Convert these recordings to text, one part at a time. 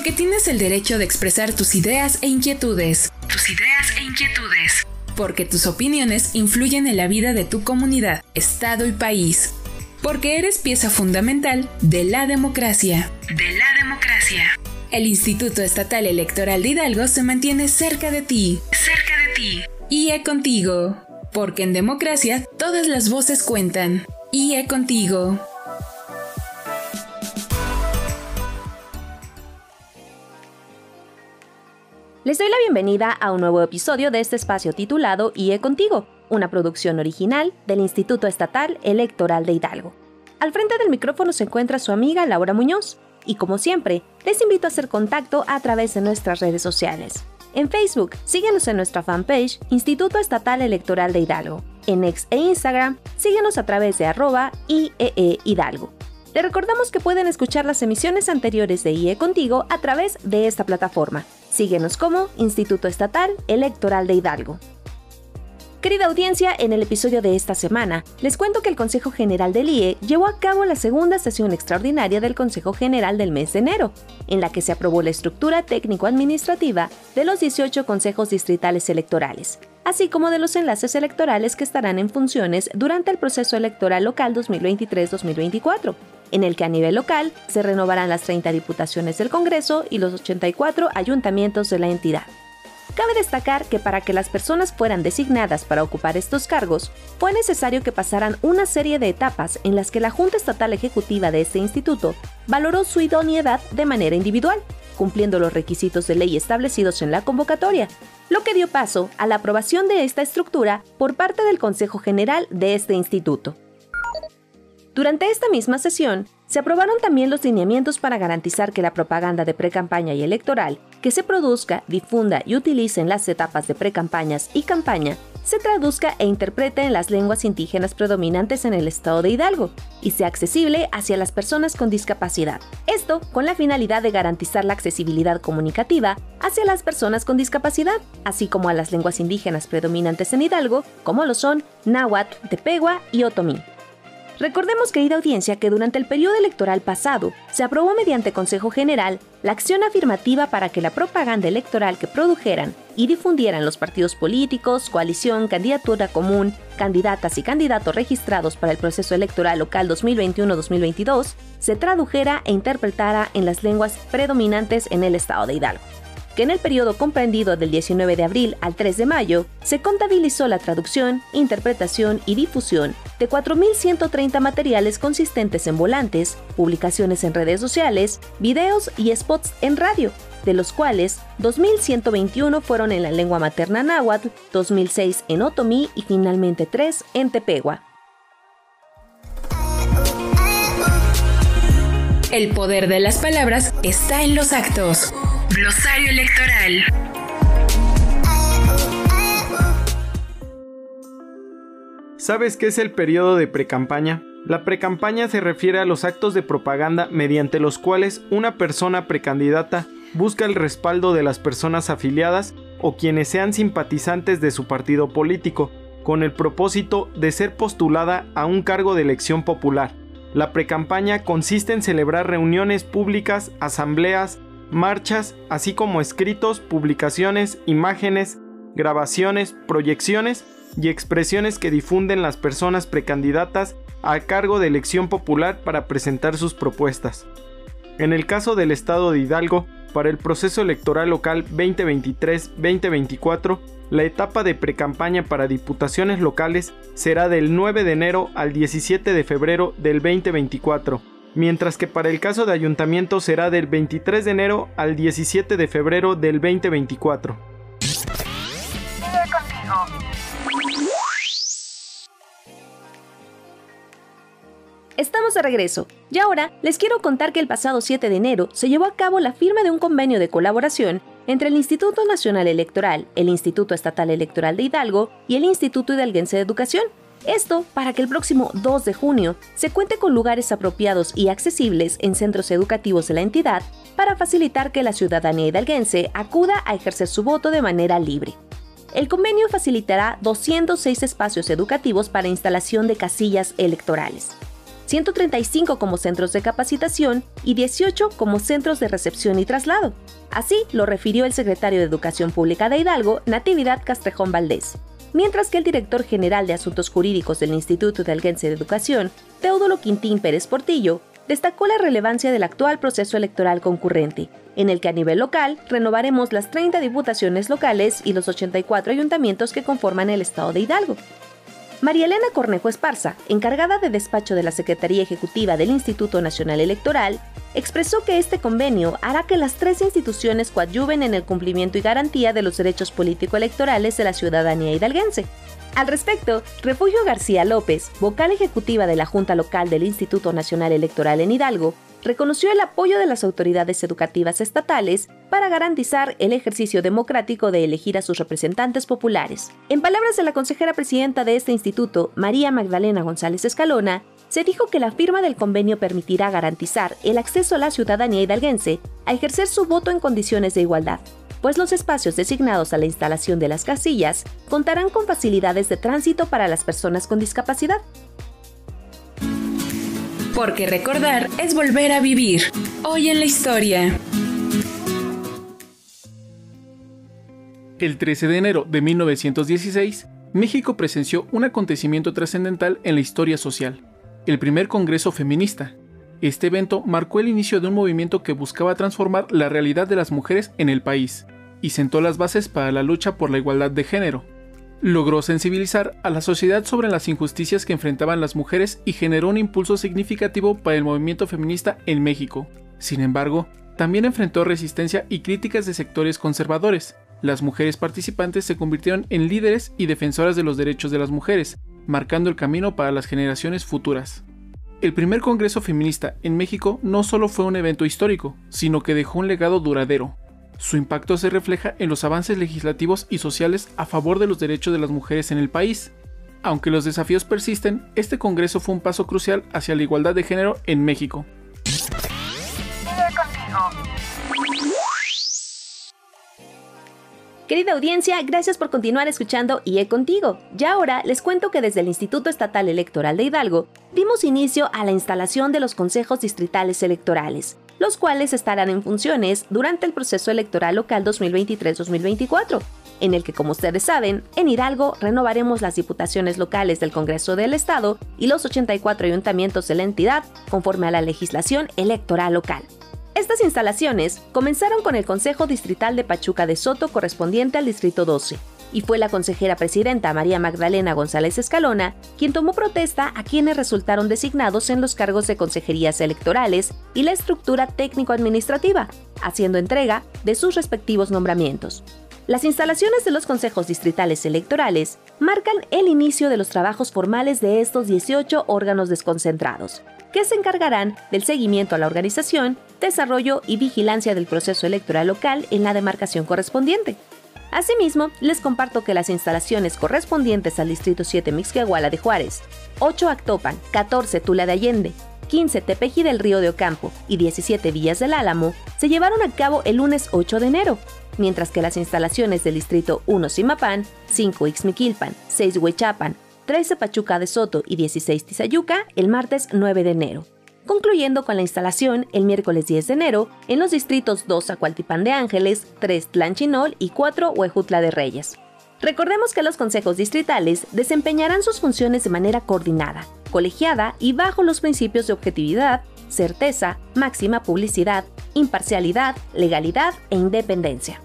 Porque tienes el derecho de expresar tus ideas e inquietudes. Tus ideas e inquietudes. Porque tus opiniones influyen en la vida de tu comunidad, estado y país. Porque eres pieza fundamental de la democracia. De la democracia. El Instituto Estatal Electoral de Hidalgo se mantiene cerca de ti. Cerca de ti. IE contigo. Porque en democracia todas las voces cuentan. IE contigo. Les doy la bienvenida a un nuevo episodio de este espacio titulado IE Contigo, una producción original del Instituto Estatal Electoral de Hidalgo. Al frente del micrófono se encuentra su amiga Laura Muñoz, y como siempre, les invito a hacer contacto a través de nuestras redes sociales. En Facebook, síguenos en nuestra fanpage Instituto Estatal Electoral de Hidalgo. En X e Instagram, síguenos a través de arroba IEE Hidalgo. Le recordamos que pueden escuchar las emisiones anteriores de IE Contigo a través de esta plataforma. Síguenos como Instituto Estatal Electoral de Hidalgo. Querida audiencia, en el episodio de esta semana, les cuento que el Consejo General del IE llevó a cabo la segunda sesión extraordinaria del Consejo General del mes de enero, en la que se aprobó la estructura técnico-administrativa de los 18 consejos distritales electorales, así como de los enlaces electorales que estarán en funciones durante el proceso electoral local 2023-2024 en el que a nivel local se renovarán las 30 diputaciones del Congreso y los 84 ayuntamientos de la entidad. Cabe destacar que para que las personas fueran designadas para ocupar estos cargos, fue necesario que pasaran una serie de etapas en las que la Junta Estatal Ejecutiva de este instituto valoró su idoneidad de manera individual, cumpliendo los requisitos de ley establecidos en la convocatoria, lo que dio paso a la aprobación de esta estructura por parte del Consejo General de este instituto. Durante esta misma sesión, se aprobaron también los lineamientos para garantizar que la propaganda de precampaña y electoral que se produzca, difunda y utilice en las etapas de precampañas y campaña se traduzca e interprete en las lenguas indígenas predominantes en el estado de Hidalgo y sea accesible hacia las personas con discapacidad. Esto con la finalidad de garantizar la accesibilidad comunicativa hacia las personas con discapacidad, así como a las lenguas indígenas predominantes en Hidalgo, como lo son náhuatl, tepegua y otomí. Recordemos, querida audiencia, que durante el periodo electoral pasado se aprobó mediante Consejo General la acción afirmativa para que la propaganda electoral que produjeran y difundieran los partidos políticos, coalición, candidatura común, candidatas y candidatos registrados para el proceso electoral local 2021-2022 se tradujera e interpretara en las lenguas predominantes en el estado de Hidalgo que en el periodo comprendido del 19 de abril al 3 de mayo se contabilizó la traducción, interpretación y difusión de 4.130 materiales consistentes en volantes, publicaciones en redes sociales, videos y spots en radio, de los cuales 2.121 fueron en la lengua materna náhuatl, 2.006 en otomí y finalmente 3 en tepegua. El poder de las palabras está en los actos. Glosario electoral. ¿Sabes qué es el periodo de precampaña? La precampaña se refiere a los actos de propaganda mediante los cuales una persona precandidata busca el respaldo de las personas afiliadas o quienes sean simpatizantes de su partido político, con el propósito de ser postulada a un cargo de elección popular. La precampaña consiste en celebrar reuniones públicas, asambleas, marchas, así como escritos, publicaciones, imágenes, grabaciones, proyecciones y expresiones que difunden las personas precandidatas a cargo de elección popular para presentar sus propuestas. En el caso del estado de Hidalgo, para el proceso electoral local 2023-2024, la etapa de precampaña para diputaciones locales será del 9 de enero al 17 de febrero del 2024 mientras que para el caso de ayuntamiento será del 23 de enero al 17 de febrero del 2024. Estamos de regreso. Y ahora les quiero contar que el pasado 7 de enero se llevó a cabo la firma de un convenio de colaboración entre el Instituto Nacional Electoral, el Instituto Estatal Electoral de Hidalgo y el Instituto Hidalguense de Educación, esto para que el próximo 2 de junio se cuente con lugares apropiados y accesibles en centros educativos de la entidad para facilitar que la ciudadanía hidalguense acuda a ejercer su voto de manera libre. El convenio facilitará 206 espacios educativos para instalación de casillas electorales. 135 como centros de capacitación y 18 como centros de recepción y traslado. Así lo refirió el secretario de Educación Pública de Hidalgo, Natividad Castrejón Valdés. Mientras que el director general de Asuntos Jurídicos del Instituto de Alguense de Educación, Teodulo Quintín Pérez Portillo, destacó la relevancia del actual proceso electoral concurrente, en el que a nivel local renovaremos las 30 diputaciones locales y los 84 ayuntamientos que conforman el estado de Hidalgo. María Elena Cornejo Esparza, encargada de despacho de la Secretaría Ejecutiva del Instituto Nacional Electoral, expresó que este convenio hará que las tres instituciones coadyuven en el cumplimiento y garantía de los derechos político-electorales de la ciudadanía hidalguense, al respecto, Refugio García López, vocal ejecutiva de la Junta Local del Instituto Nacional Electoral en Hidalgo, reconoció el apoyo de las autoridades educativas estatales para garantizar el ejercicio democrático de elegir a sus representantes populares. En palabras de la consejera presidenta de este instituto, María Magdalena González Escalona, se dijo que la firma del convenio permitirá garantizar el acceso a la ciudadanía hidalguense a ejercer su voto en condiciones de igualdad, pues los espacios designados a la instalación de las casillas contarán con facilidades de tránsito para las personas con discapacidad. Porque recordar es volver a vivir. Hoy en la historia. El 13 de enero de 1916, México presenció un acontecimiento trascendental en la historia social, el primer Congreso Feminista, este evento marcó el inicio de un movimiento que buscaba transformar la realidad de las mujeres en el país y sentó las bases para la lucha por la igualdad de género. Logró sensibilizar a la sociedad sobre las injusticias que enfrentaban las mujeres y generó un impulso significativo para el movimiento feminista en México. Sin embargo, también enfrentó resistencia y críticas de sectores conservadores. Las mujeres participantes se convirtieron en líderes y defensoras de los derechos de las mujeres, marcando el camino para las generaciones futuras. El primer Congreso Feminista en México no solo fue un evento histórico, sino que dejó un legado duradero. Su impacto se refleja en los avances legislativos y sociales a favor de los derechos de las mujeres en el país. Aunque los desafíos persisten, este Congreso fue un paso crucial hacia la igualdad de género en México. Querida audiencia, gracias por continuar escuchando IE Contigo. Ya ahora les cuento que desde el Instituto Estatal Electoral de Hidalgo dimos inicio a la instalación de los consejos distritales electorales, los cuales estarán en funciones durante el proceso electoral local 2023-2024 en el que, como ustedes saben, en Hidalgo renovaremos las diputaciones locales del Congreso del Estado y los 84 ayuntamientos de la entidad conforme a la legislación electoral local. Estas instalaciones comenzaron con el Consejo Distrital de Pachuca de Soto correspondiente al Distrito 12, y fue la consejera presidenta María Magdalena González Escalona quien tomó protesta a quienes resultaron designados en los cargos de consejerías electorales y la estructura técnico-administrativa, haciendo entrega de sus respectivos nombramientos. Las instalaciones de los consejos distritales electorales marcan el inicio de los trabajos formales de estos 18 órganos desconcentrados, que se encargarán del seguimiento a la organización, desarrollo y vigilancia del proceso electoral local en la demarcación correspondiente. Asimismo, les comparto que las instalaciones correspondientes al Distrito 7 Mixquiahuala de Juárez, 8 Actopan, 14 Tula de Allende, 15 Tepeji del Río de Ocampo y 17 Villas del Álamo se llevaron a cabo el lunes 8 de enero, mientras que las instalaciones del Distrito 1 Simapán, 5 Ixmiquilpan, 6 Huechapan, 13 Pachuca de Soto y 16 Tizayuca el martes 9 de enero, concluyendo con la instalación el miércoles 10 de enero en los distritos 2 Acualtipán de Ángeles, 3 Tlanchinol y 4 Huejutla de Reyes. Recordemos que los consejos distritales desempeñarán sus funciones de manera coordinada, colegiada y bajo los principios de objetividad, certeza, máxima publicidad, imparcialidad, legalidad e independencia.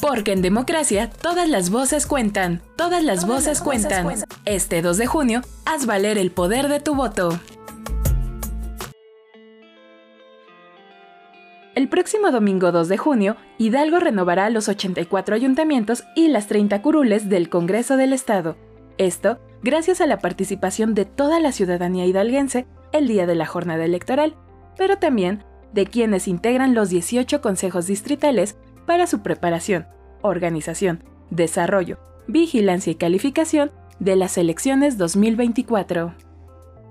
Porque en democracia todas las voces cuentan, todas las, voces, cuentan. Este 2 de junio, haz valer el poder de tu voto. El próximo domingo 2 de junio, Hidalgo renovará los 84 ayuntamientos y las 30 curules del Congreso del Estado. Esto gracias a la participación de toda la ciudadanía hidalguense el día de la jornada electoral, pero también de quienes integran los 18 consejos distritales para su preparación, organización, desarrollo, vigilancia y calificación de las elecciones 2024.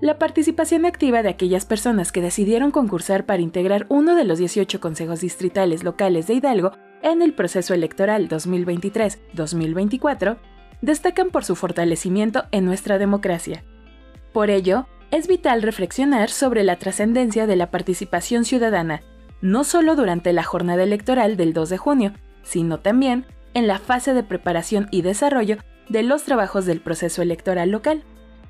La participación activa de aquellas personas que decidieron concursar para integrar uno de los 18 consejos distritales locales de Hidalgo en el proceso electoral 2023-2024 destacan por su fortalecimiento en nuestra democracia. Por ello, es vital reflexionar sobre la trascendencia de la participación ciudadana, no solo durante la jornada electoral del 2 de junio, sino también en la fase de preparación y desarrollo de los trabajos del proceso electoral local.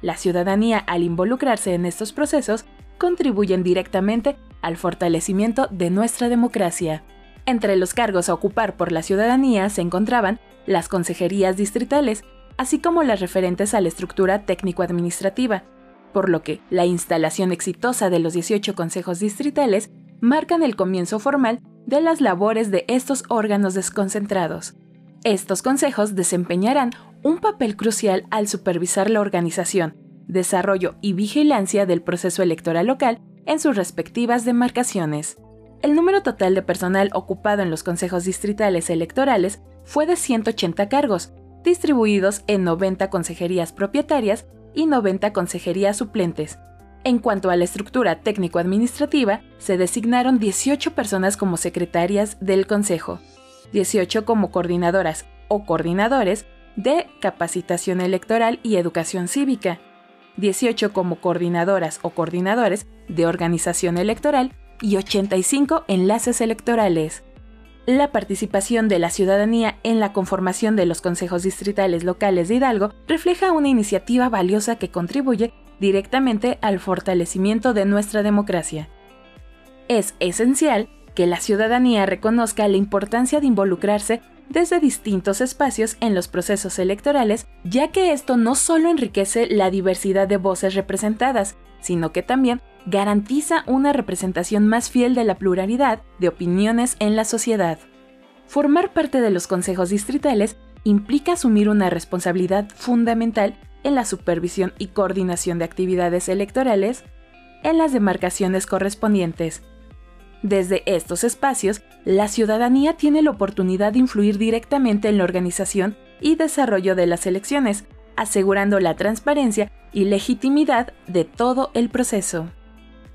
La ciudadanía, al involucrarse en estos procesos, contribuyen directamente al fortalecimiento de nuestra democracia. Entre los cargos a ocupar por la ciudadanía se encontraban las consejerías distritales, así como las referentes a la estructura técnico-administrativa, por lo que la instalación exitosa de los 18 consejos distritales marcan el comienzo formal de las labores de estos órganos desconcentrados. Estos consejos desempeñarán un papel crucial al supervisar la organización, desarrollo y vigilancia del proceso electoral local en sus respectivas demarcaciones. El número total de personal ocupado en los consejos distritales electorales fue de 180 cargos, distribuidos en 90 consejerías propietarias y 90 consejerías suplentes. En cuanto a la estructura técnico-administrativa, se designaron 18 personas como secretarias del Consejo, 18 como coordinadoras o coordinadores de capacitación electoral y educación cívica, 18 como coordinadoras o coordinadores de organización electoral y 85 enlaces electorales. La participación de la ciudadanía en la conformación de los consejos distritales locales de Hidalgo refleja una iniciativa valiosa que contribuye directamente al fortalecimiento de nuestra democracia. Es esencial que la ciudadanía reconozca la importancia de involucrarse desde distintos espacios en los procesos electorales, ya que esto no solo enriquece la diversidad de voces representadas, sino que también garantiza una representación más fiel de la pluralidad de opiniones en la sociedad. Formar parte de los consejos distritales implica asumir una responsabilidad fundamental en la supervisión y coordinación de actividades electorales en las demarcaciones correspondientes, desde estos espacios, la ciudadanía tiene la oportunidad de influir directamente en la organización y desarrollo de las elecciones, asegurando la transparencia y legitimidad de todo el proceso.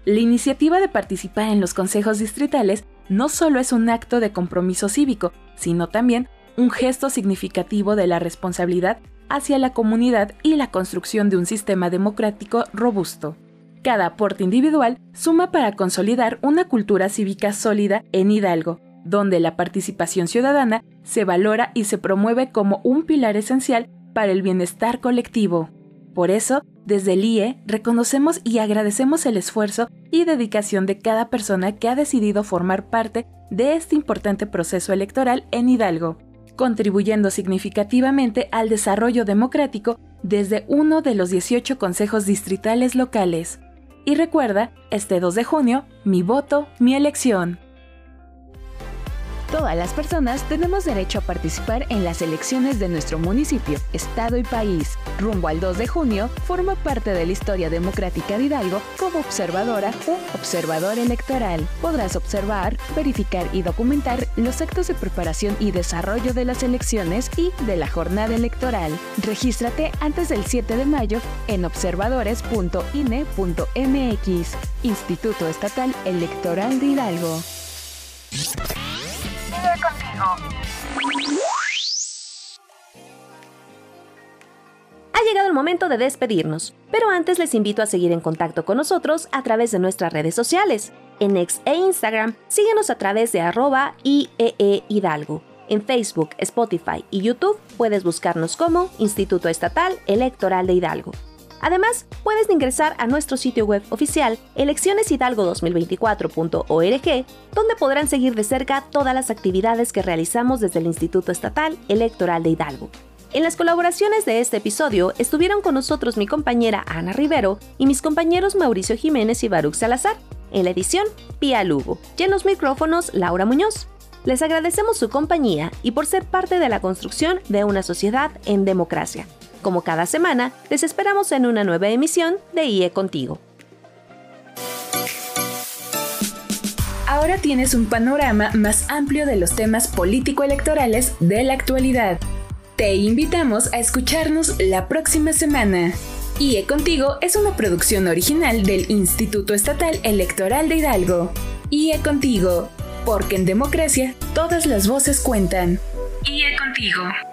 La iniciativa de participar en los consejos distritales no solo es un acto de compromiso cívico, sino también un gesto significativo de la responsabilidad hacia la comunidad y la construcción de un sistema democrático robusto. Cada aporte individual suma para consolidar una cultura cívica sólida en Hidalgo, donde la participación ciudadana se valora y se promueve como un pilar esencial para el bienestar colectivo. Por eso, desde el IE reconocemos y agradecemos el esfuerzo y dedicación de cada persona que ha decidido formar parte de este importante proceso electoral en Hidalgo, contribuyendo significativamente al desarrollo democrático desde uno de los 18 consejos distritales locales. Y recuerda, este 2 de junio, mi voto, mi elección. Todas las personas tenemos derecho a participar en las elecciones de nuestro municipio, estado y país. Rumbo al 2 de junio, forma parte de la historia democrática de Hidalgo como observadora o observador electoral. Podrás observar, verificar y documentar los actos de preparación y desarrollo de las elecciones y de la jornada electoral. Regístrate antes del 7 de mayo en observadores.ine.mx. Instituto Estatal Electoral de Hidalgo contigo. Ha llegado el momento de despedirnos, pero antes les invito a seguir en contacto con nosotros a través de nuestras redes sociales. En X e Instagram, síguenos a través de arroba IEE Hidalgo. En Facebook, Spotify y YouTube puedes buscarnos como Instituto Estatal Electoral de Hidalgo. Además, puedes ingresar a nuestro sitio web oficial eleccioneshidalgo2024.org, donde podrán seguir de cerca todas las actividades que realizamos desde el Instituto Estatal Electoral de Hidalgo. En las colaboraciones de este episodio estuvieron con nosotros mi compañera Ana Rivero y mis compañeros Mauricio Jiménez y Baruch Salazar. En la edición, Pia Lugo. Y en los micrófonos, Laura Muñoz. Les agradecemos su compañía y por ser parte de la construcción de una sociedad en democracia. Como cada semana, les esperamos en una nueva emisión de IE Contigo. Ahora tienes un panorama más amplio de los temas político-electorales de la actualidad. Te invitamos a escucharnos la próxima semana. IE Contigo es una producción original del Instituto Estatal Electoral de Hidalgo. IE Contigo, porque en democracia todas las voces cuentan. IE Contigo.